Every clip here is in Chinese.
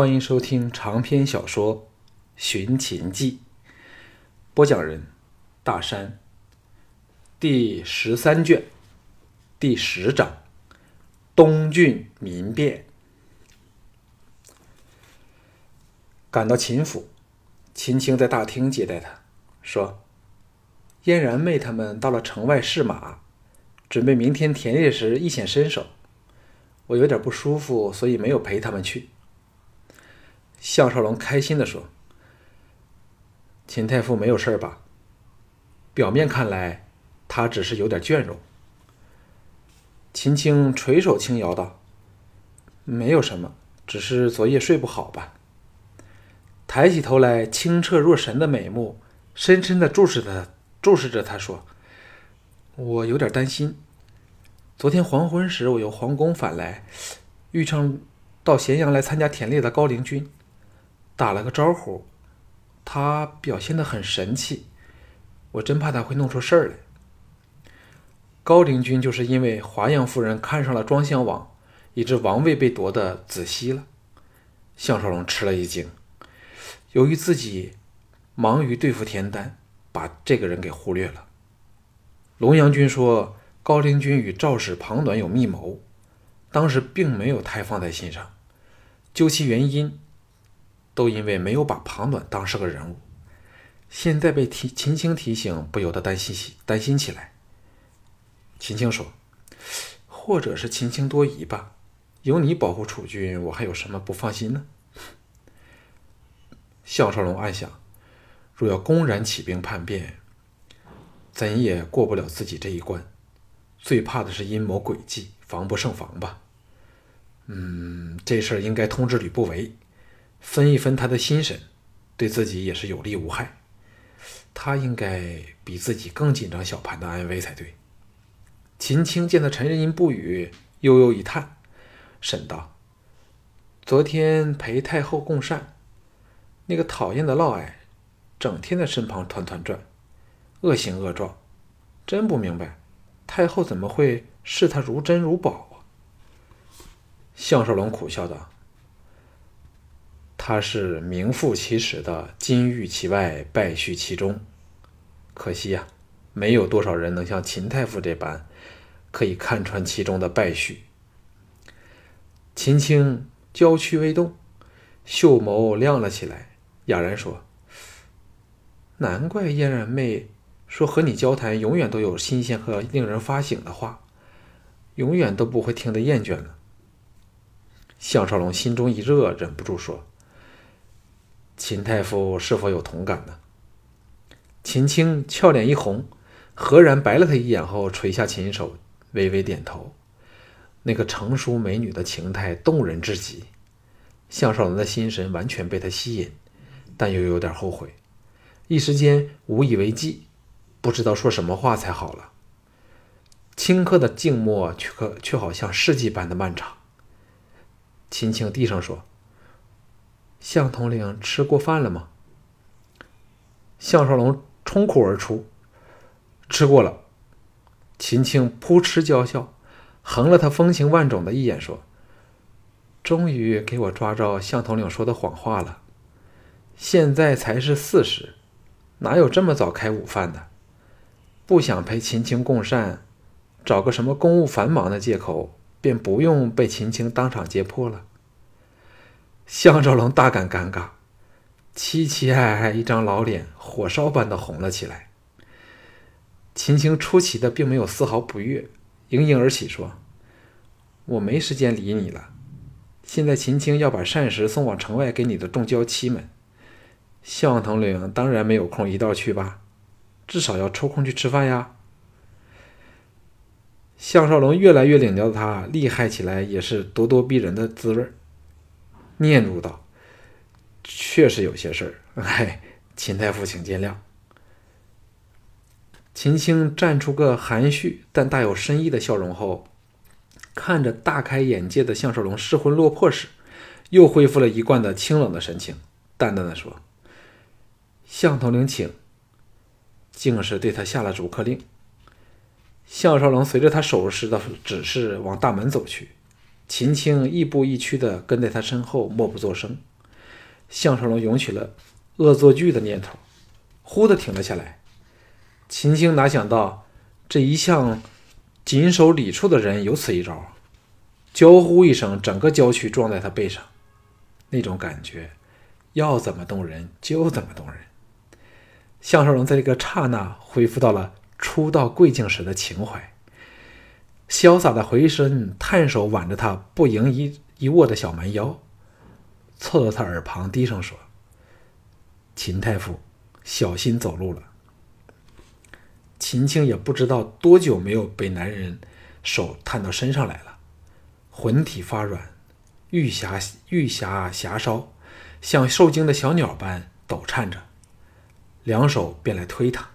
欢迎收听长篇小说《寻秦记》，播讲人：大山。第十三卷，第十章：东郡民变。赶到秦府，秦青在大厅接待他，说：“嫣然妹他们到了城外试马，准备明天田猎时一显身手。我有点不舒服，所以没有陪他们去。”项少龙开心的说：“秦太傅没有事吧？表面看来，他只是有点倦容。”秦青垂手轻摇道：“没有什么，只是昨夜睡不好吧。”抬起头来，清澈若神的美目，深深的注视他，注视着他说：“我有点担心。昨天黄昏时，我由皇宫返来，遇上到咸阳来参加田猎的高陵君。”打了个招呼，他表现的很神气，我真怕他会弄出事儿来。高陵君就是因为华阳夫人看上了庄襄王，以致王位被夺的子熙了。项少龙吃了一惊，由于自己忙于对付田丹，把这个人给忽略了。龙阳君说高陵君与赵氏庞短有密谋，当时并没有太放在心上，究其原因。都因为没有把庞暖当是个人物，现在被提秦青提醒，不由得担心起担心起来。秦青说：“或者是秦青多疑吧？有你保护楚军，我还有什么不放心呢？” 项少龙暗想：若要公然起兵叛变，怎也过不了自己这一关。最怕的是阴谋诡计，防不胜防吧。嗯，这事儿应该通知吕不韦。分一分他的心神，对自己也是有利无害。他应该比自己更紧张小盘的安危才对。秦青见他沉吟不语，悠悠一叹，沈道：“昨天陪太后共膳，那个讨厌的嫪毐，整天在身旁团团转，恶形恶状，真不明白太后怎么会视他如珍如宝啊？”项少龙苦笑道。他是名副其实的金玉其外，败絮其中。可惜呀，没有多少人能像秦太傅这般，可以看穿其中的败絮。秦青娇躯微动，秀眸亮了起来，哑然说：“难怪嫣然妹说和你交谈，永远都有新鲜和令人发醒的话，永远都不会听得厌倦了。”项少龙心中一热，忍不住说。秦太傅是否有同感呢？秦青俏脸一红，赫然白了他一眼后，垂下琴手，微微点头。那个成熟美女的情态动人至极，项少龙的心神完全被她吸引，但又有点后悔，一时间无以为继，不知道说什么话才好了。顷刻的静默，却可却好像世纪般的漫长。秦青低声说。向统领吃过饭了吗？项少龙冲口而出：“吃过了。”秦青扑哧娇笑，横了他风情万种的一眼，说：“终于给我抓着向统领说的谎话了。现在才是四时，哪有这么早开午饭的？不想陪秦青共膳，找个什么公务繁忙的借口，便不用被秦青当场揭破了。”项少龙大感尴尬，凄凄哀哀一张老脸，火烧般的红了起来。秦青出奇的并没有丝毫不悦，盈盈而起说：“我没时间理你了。现在秦青要把膳食送往城外给你的众娇妻们，项统领当然没有空一道去吧，至少要抽空去吃饭呀。”项少龙越来越领教他厉害起来也是咄咄逼人的滋味儿。念入道：“确实有些事儿，哎，秦太傅，请见谅。”秦青绽出个含蓄但大有深意的笑容后，看着大开眼界的项少龙失魂落魄时，又恢复了一贯的清冷的神情，淡淡的说：“向统领请。”竟是对他下了逐客令。项少龙随着他手势的指示往大门走去。秦青亦步亦趋地跟在他身后，默不作声。项少龙涌起了恶作剧的念头，忽地停了下来。秦青哪想到这一向谨守礼处的人有此一招，娇呼一声，整个娇躯撞在他背上，那种感觉，要怎么动人就怎么动人。项少龙在这个刹那恢复到了初到贵境时的情怀，潇洒的回身，探手挽着他不盈一一握的小蛮腰。凑到他耳旁低声说：“秦太傅，小心走路了。”秦青也不知道多久没有被男人手探到身上来了，魂体发软，玉霞玉霞霞烧，像受惊的小鸟般抖颤着，两手便来推他。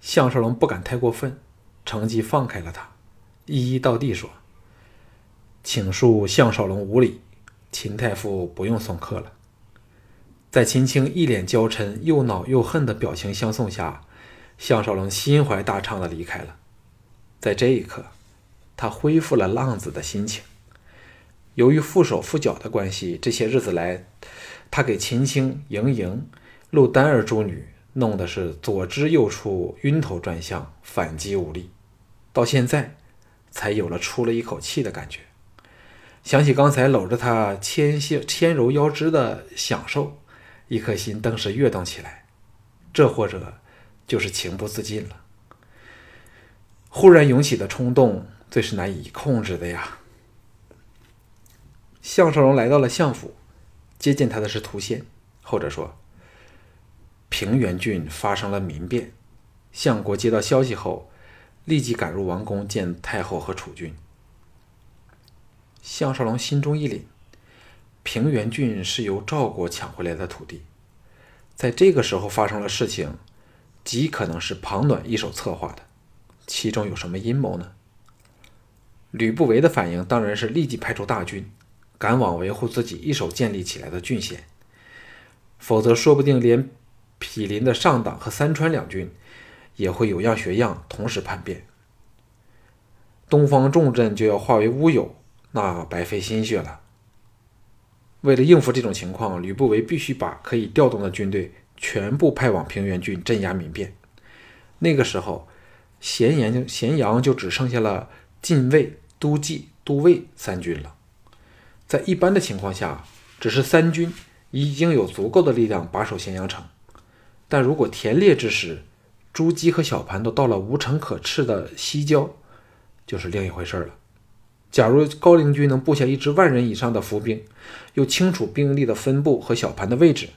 项少龙不敢太过分，乘机放开了他，一一道地说：“请恕项少龙无礼。”秦太傅不用送客了。在秦青一脸娇嗔、又恼又恨的表情相送下，项少龙心怀大畅的离开了。在这一刻，他恢复了浪子的心情。由于缚手缚脚的关系，这些日子来，他给秦青、莹莹、陆丹儿诸女弄得是左支右绌、晕头转向、反击无力，到现在才有了出了一口气的感觉。想起刚才搂着她纤纤纤柔腰肢的享受，一颗心顿时跃动起来。这或者就是情不自禁了。忽然涌起的冲动，最是难以控制的呀。项少龙来到了相府，接见他的是涂仙。后者说：“平原郡发生了民变，相国接到消息后，立即赶入王宫见太后和储君。”项少龙心中一凛，平原郡是由赵国抢回来的土地，在这个时候发生了事情，极可能是庞暖一手策划的，其中有什么阴谋呢？吕不韦的反应当然是立即派出大军，赶往维护自己一手建立起来的郡县，否则说不定连毗邻的上党和三川两郡也会有样学样，同时叛变，东方重镇就要化为乌有。那白费心血了。为了应付这种情况，吕不韦必须把可以调动的军队全部派往平原郡镇压民变。那个时候，咸阳咸阳就只剩下了禁卫、都记、都尉三军了。在一般的情况下，只是三军已经有足够的力量把守咸阳城。但如果田猎之时，朱姬和小盘都到了无城可斥的西郊，就是另一回事了。假如高陵军能布下一支万人以上的伏兵，又清楚兵力的分布和小盘的位置，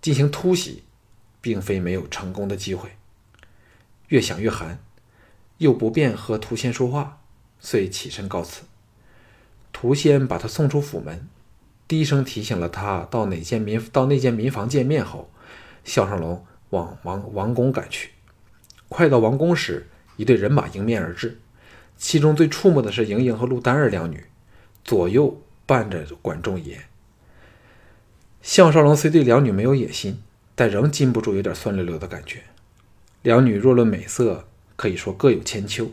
进行突袭，并非没有成功的机会。越想越寒，又不便和涂仙说话，遂起身告辞。涂仙把他送出府门，低声提醒了他到哪间民到那间民房见面后，项少龙往王王宫赶去。快到王宫时，一队人马迎面而至。其中最触目的是莹莹和陆丹儿两女，左右伴着管仲爷。项少龙虽对两女没有野心，但仍禁不住有点酸溜溜的感觉。两女若论美色，可以说各有千秋，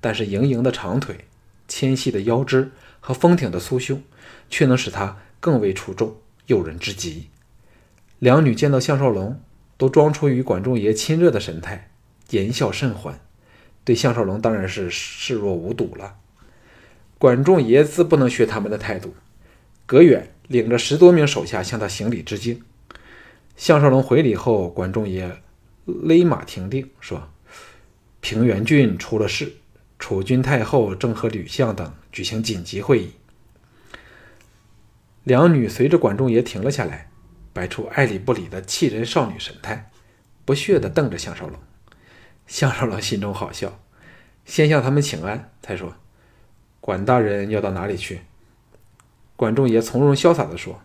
但是莹莹的长腿、纤细的腰肢和丰挺的酥胸，却能使她更为出众，诱人之极。两女见到项少龙，都装出与管仲爷亲热的神态，言笑甚欢。对项少龙当然是视若无睹了。管仲爷自不能学他们的态度，隔远领着十多名手下向他行礼致敬。项少龙回礼后，管仲爷勒马停定，说：“平原郡出了事，楚君太后正和吕相等举行紧急会议。”两女随着管仲爷停了下来，摆出爱理不理的气人少女神态，不屑地瞪着项少龙。项少龙心中好笑，先向他们请安，才说：“管大人要到哪里去？”管仲爷从容潇洒地说：“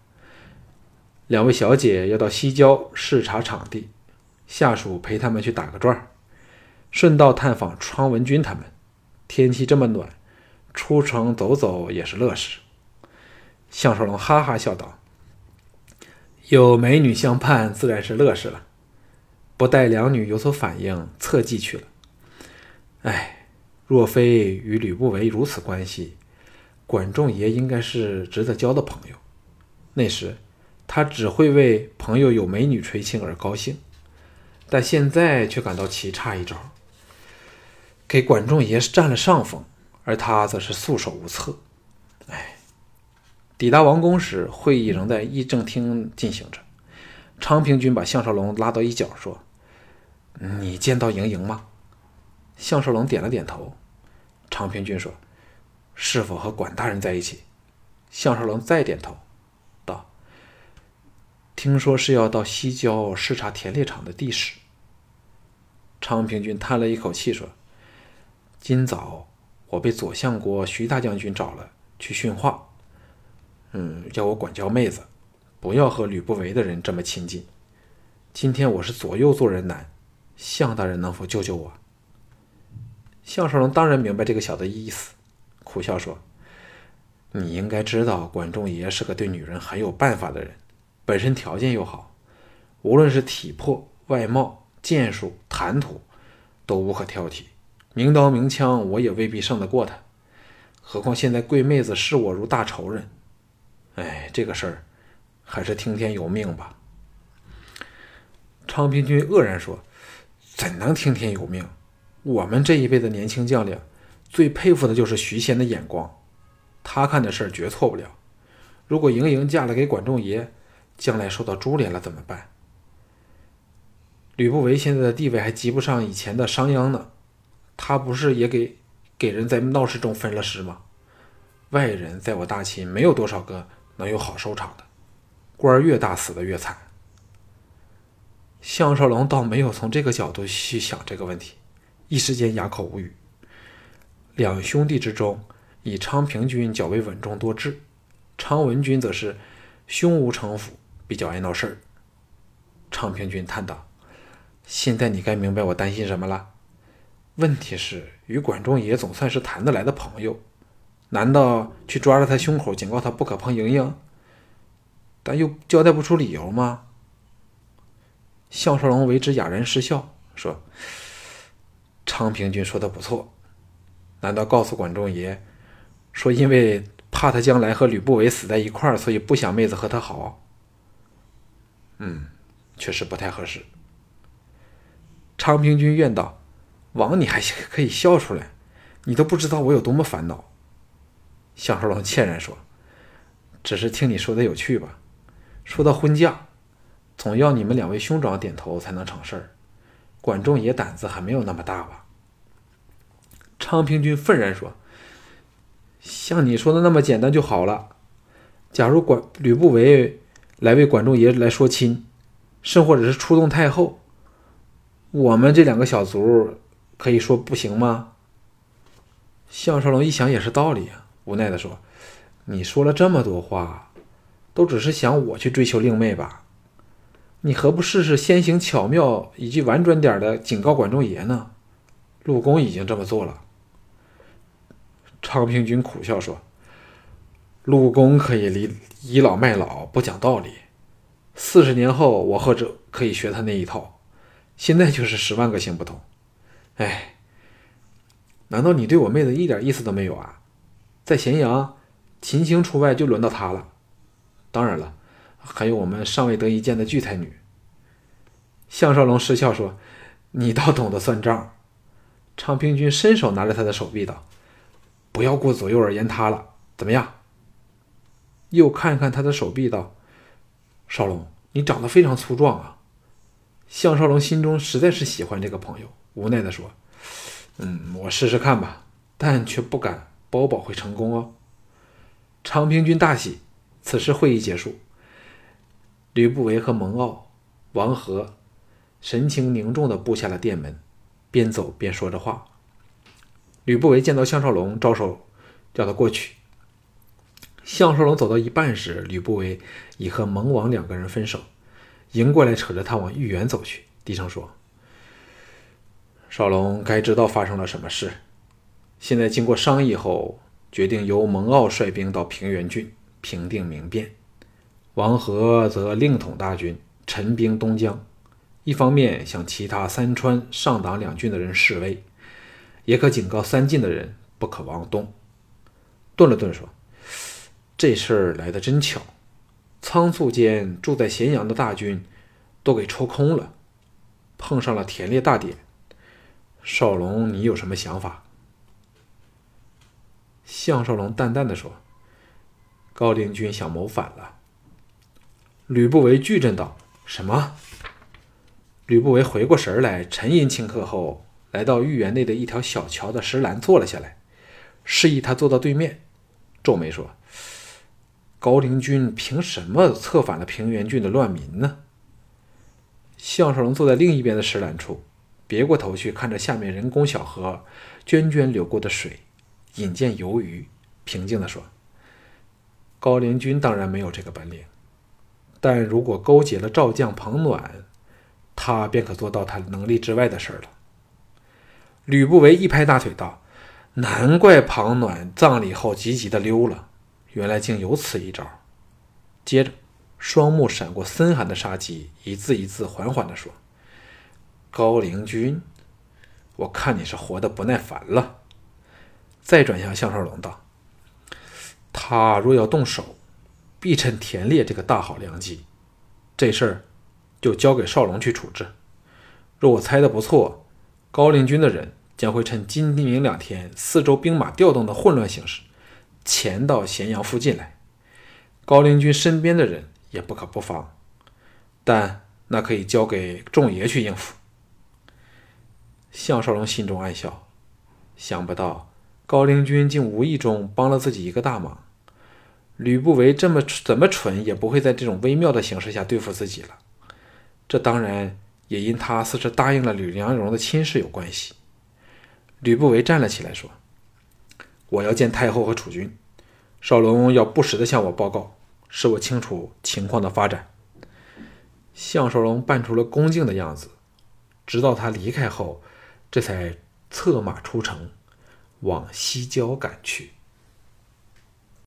两位小姐要到西郊视察场地，下属陪他们去打个转顺道探访昌文君他们。天气这么暖，出城走走也是乐事。”项少龙哈哈笑道：“有美女相伴，自然是乐事了。”不待两女有所反应，侧计去了。哎，若非与吕不韦如此关系，管仲爷应该是值得交的朋友。那时，他只会为朋友有美女垂青而高兴，但现在却感到棋差一招，给管仲爷占了上风，而他则是束手无策。哎，抵达王宫时，会议仍在议政厅进行着。昌平君把项少龙拉到一角，说：“你见到莹莹吗？”项少龙点了点头。昌平君说：“是否和管大人在一起？”项少龙再点头。道听说是要到西郊视察田猎场的地势。昌平君叹了一口气说：“今早我被左相国徐大将军找了去训话，嗯，要我管教妹子，不要和吕不韦的人这么亲近。今天我是左右做人难，项大人能否救救我？”项少龙当然明白这个小子意思，苦笑说：“你应该知道，管仲爷是个对女人很有办法的人。”本身条件又好，无论是体魄、外貌、剑术、谈吐，都无可挑剔。明刀明枪，我也未必胜得过他。何况现在贵妹子视我如大仇人。哎，这个事儿还是听天由命吧。昌平君愕然说：“怎能听天由命？我们这一辈的年轻将领，最佩服的就是徐贤的眼光。他看的事儿绝错不了。如果莹莹嫁了给管仲爷，将来受到株连了怎么办？吕不韦现在的地位还及不上以前的商鞅呢，他不是也给给人在闹市中分了尸吗？外人在我大秦没有多少个能有好收场的，官儿越大死的越惨。项少龙倒没有从这个角度去想这个问题，一时间哑口无语。两兄弟之中，以昌平君较为稳重多智，昌文君则是胸无城府。比较爱闹事儿，昌平君叹道：“现在你该明白我担心什么了。问题是，与管仲爷总算是谈得来的朋友，难道去抓着他胸口，警告他不可碰莹莹？但又交代不出理由吗？”项少龙为之哑然失笑，说：“昌平君说的不错，难道告诉管仲爷，说因为怕他将来和吕不韦死在一块儿，所以不想妹子和他好？”嗯，确实不太合适。昌平君怨道：“王，你还可以笑出来，你都不知道我有多么烦恼。”项少龙歉然说：“只是听你说的有趣吧。说到婚嫁，总要你们两位兄长点头才能成事儿。管仲爷胆子还没有那么大吧？”昌平君愤然说：“像你说的那么简单就好了。假如管吕不韦……”来为管仲爷来说亲，甚或者是出动太后，我们这两个小卒可以说不行吗？项少龙一想也是道理啊，无奈的说：“你说了这么多话，都只是想我去追求令妹吧？你何不试试先行巧妙，以及婉转点的警告管仲爷呢？陆公已经这么做了。”昌平君苦笑说。陆公可以倚倚老卖老，不讲道理。四十年后，我或者可以学他那一套。现在就是十万个行不通。哎，难道你对我妹子一点意思都没有啊？在咸阳，秦青出外就轮到他了。当然了，还有我们尚未得一见的巨才女。项少龙失笑说：“你倒懂得算账。”昌平君伸手拿着他的手臂道：“不要顾左右而言他了，怎么样？”又看看他的手臂，道：“少龙，你长得非常粗壮啊。”项少龙心中实在是喜欢这个朋友，无奈的说：“嗯，我试试看吧，但却不敢包保会成功哦。”昌平君大喜。此时会议结束，吕不韦和蒙骜、王和神情凝重的步下了殿门，边走边说着话。吕不韦见到项少龙，招手叫他过去。项少龙走到一半时，吕不韦已和蒙王两个人分手，迎过来扯着他往御园走去，低声说：“少龙该知道发生了什么事。现在经过商议后，决定由蒙骜率兵到平原郡平定民变，王和则另统大军，陈兵东江。一方面向其他三川、上党两郡的人示威，也可警告三晋的人不可往东。”顿了顿说。这事儿来的真巧，仓促间住在咸阳的大军都给抽空了，碰上了田猎大典。少龙，你有什么想法？”项少龙淡淡的说：“高陵君想谋反了。”吕不韦巨震道：“什么？”吕不韦回过神来，沉吟顷刻后，来到御园内的一条小桥的石栏坐了下来，示意他坐到对面，皱眉说：“高陵君凭什么策反了平原郡的乱民呢？”项少龙坐在另一边的石栏处，别过头去看着下面人工小河涓涓流过的水，引见游鱼，平静地说：“高陵君当然没有这个本领，但如果勾结了赵将庞暖。”他便可做到他能力之外的事了。吕不韦一拍大腿道：“难怪庞暖葬礼后急急的溜了，原来竟有此一招。”接着，双目闪过森寒的杀机，一字一字缓缓地说：“高陵君，我看你是活得不耐烦了。”再转向项少龙道：“他若要动手，必趁田猎这个大好良机。这事儿。”就交给少龙去处置。若我猜的不错，高陵军的人将会趁今明两天四周兵马调动的混乱形势，潜到咸阳附近来。高陵军身边的人也不可不防，但那可以交给仲爷去应付。项少龙心中暗笑，想不到高陵军竟无意中帮了自己一个大忙。吕不韦这么怎么蠢，也不会在这种微妙的形势下对付自己了。这当然也因他似是答应了吕良荣的亲事有关系。吕不韦站了起来说：“我要见太后和储君，少龙要不时的向我报告，使我清楚情况的发展。”项少龙扮出了恭敬的样子，直到他离开后，这才策马出城，往西郊赶去。